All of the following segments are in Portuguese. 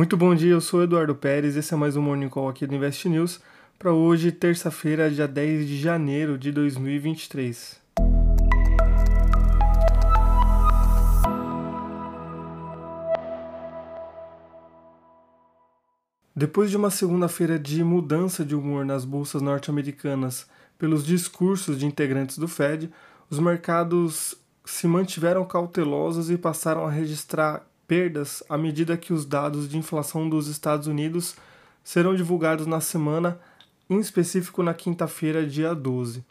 Muito bom dia, eu sou Eduardo Pérez, esse é mais um Morning Call aqui do Invest News para hoje, terça-feira, dia 10 de janeiro de 2023. Depois de uma segunda-feira de mudança de humor nas bolsas norte-americanas pelos discursos de integrantes do Fed, os mercados se mantiveram cautelosos e passaram a registrar perdas à medida que os dados de inflação dos Estados Unidos serão divulgados na semana, em específico na quinta-feira, dia 12.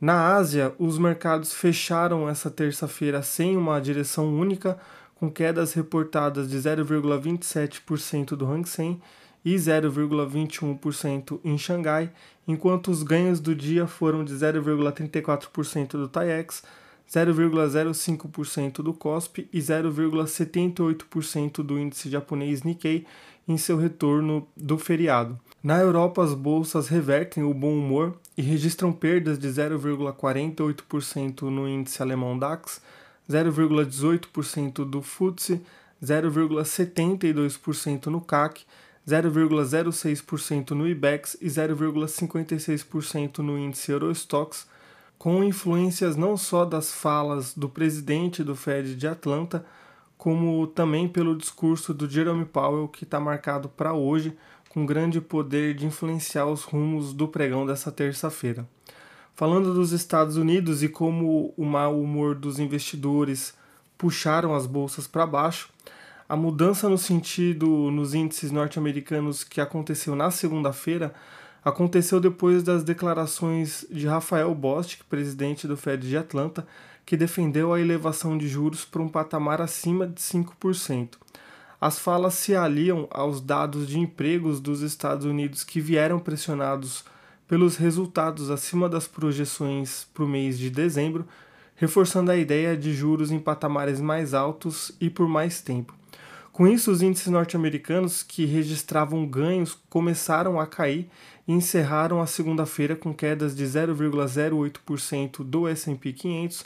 Na Ásia, os mercados fecharam essa terça-feira sem uma direção única, com quedas reportadas de 0,27% do Hang Seng e 0,21% em Xangai, enquanto os ganhos do dia foram de 0,34% do TAIEX, 0,05% do COSP e 0,78% do índice japonês Nikkei em seu retorno do feriado. Na Europa, as bolsas revertem o bom humor e registram perdas de 0,48% no índice alemão DAX, 0,18% do FTSE, 0,72% no CAC, 0,06% no IBEX e 0,56% no índice Eurostox, com influências não só das falas do presidente do Fed de Atlanta, como também pelo discurso do Jerome Powell, que está marcado para hoje, com grande poder de influenciar os rumos do pregão dessa terça-feira. Falando dos Estados Unidos e como o mau humor dos investidores puxaram as bolsas para baixo, a mudança no sentido nos índices norte-americanos que aconteceu na segunda-feira aconteceu depois das declarações de Rafael Bostic, presidente do Fed de Atlanta, que defendeu a elevação de juros para um patamar acima de 5%. As falas se aliam aos dados de empregos dos Estados Unidos que vieram pressionados pelos resultados acima das projeções para o mês de dezembro, reforçando a ideia de juros em patamares mais altos e por mais tempo. Com isso, os índices norte-americanos que registravam ganhos começaram a cair e encerraram a segunda-feira com quedas de 0,08% do S&P 500,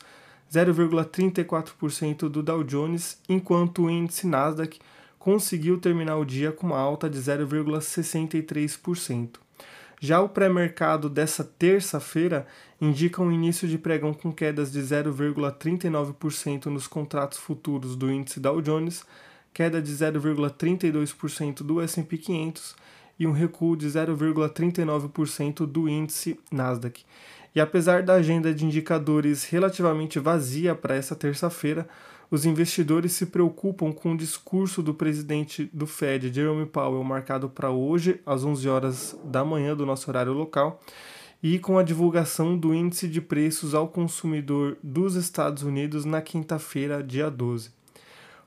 0,34% do Dow Jones, enquanto o índice Nasdaq conseguiu terminar o dia com uma alta de 0,63%. Já o pré-mercado dessa terça-feira indica um início de pregão com quedas de 0,39% nos contratos futuros do índice Dow Jones, queda de 0,32% do S&P 500 e um recuo de 0,39% do índice Nasdaq. E apesar da agenda de indicadores relativamente vazia para essa terça-feira, os investidores se preocupam com o discurso do presidente do Fed, Jerome Powell, marcado para hoje, às 11 horas da manhã do nosso horário local, e com a divulgação do índice de preços ao consumidor dos Estados Unidos na quinta-feira, dia 12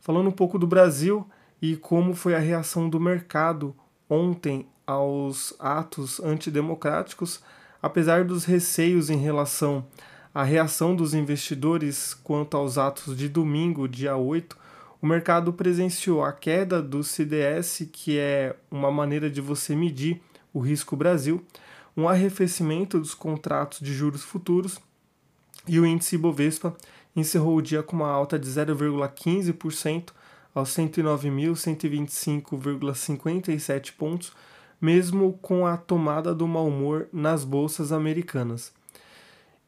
falando um pouco do Brasil e como foi a reação do mercado ontem aos atos antidemocráticos, apesar dos receios em relação à reação dos investidores quanto aos atos de domingo, dia 8, o mercado presenciou a queda do CDS, que é uma maneira de você medir o risco Brasil, um arrefecimento dos contratos de juros futuros e o índice Bovespa encerrou o dia com uma alta de 0,15% aos 109.125,57 pontos, mesmo com a tomada do mau humor nas bolsas americanas.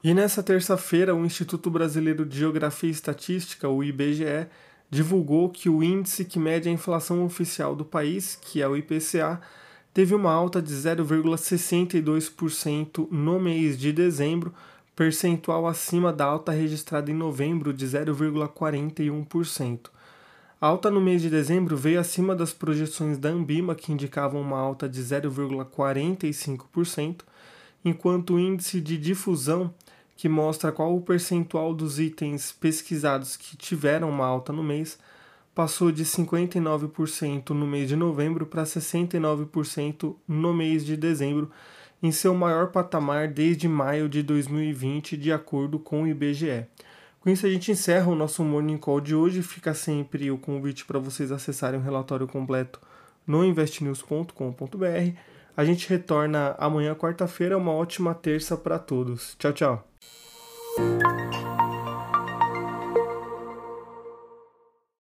E nessa terça-feira, o Instituto Brasileiro de Geografia e Estatística, o IBGE, divulgou que o índice que mede a inflação oficial do país, que é o IPCA, teve uma alta de 0,62% no mês de dezembro, percentual acima da alta registrada em novembro de 0,41%. A alta no mês de dezembro veio acima das projeções da Ambima, que indicavam uma alta de 0,45%, enquanto o índice de difusão, que mostra qual o percentual dos itens pesquisados que tiveram uma alta no mês, passou de 59% no mês de novembro para 69% no mês de dezembro, em seu maior patamar desde maio de 2020, de acordo com o IBGE. Com isso, a gente encerra o nosso Morning Call de hoje. Fica sempre o convite para vocês acessarem o relatório completo no investnews.com.br. A gente retorna amanhã, quarta-feira. Uma ótima terça para todos. Tchau, tchau.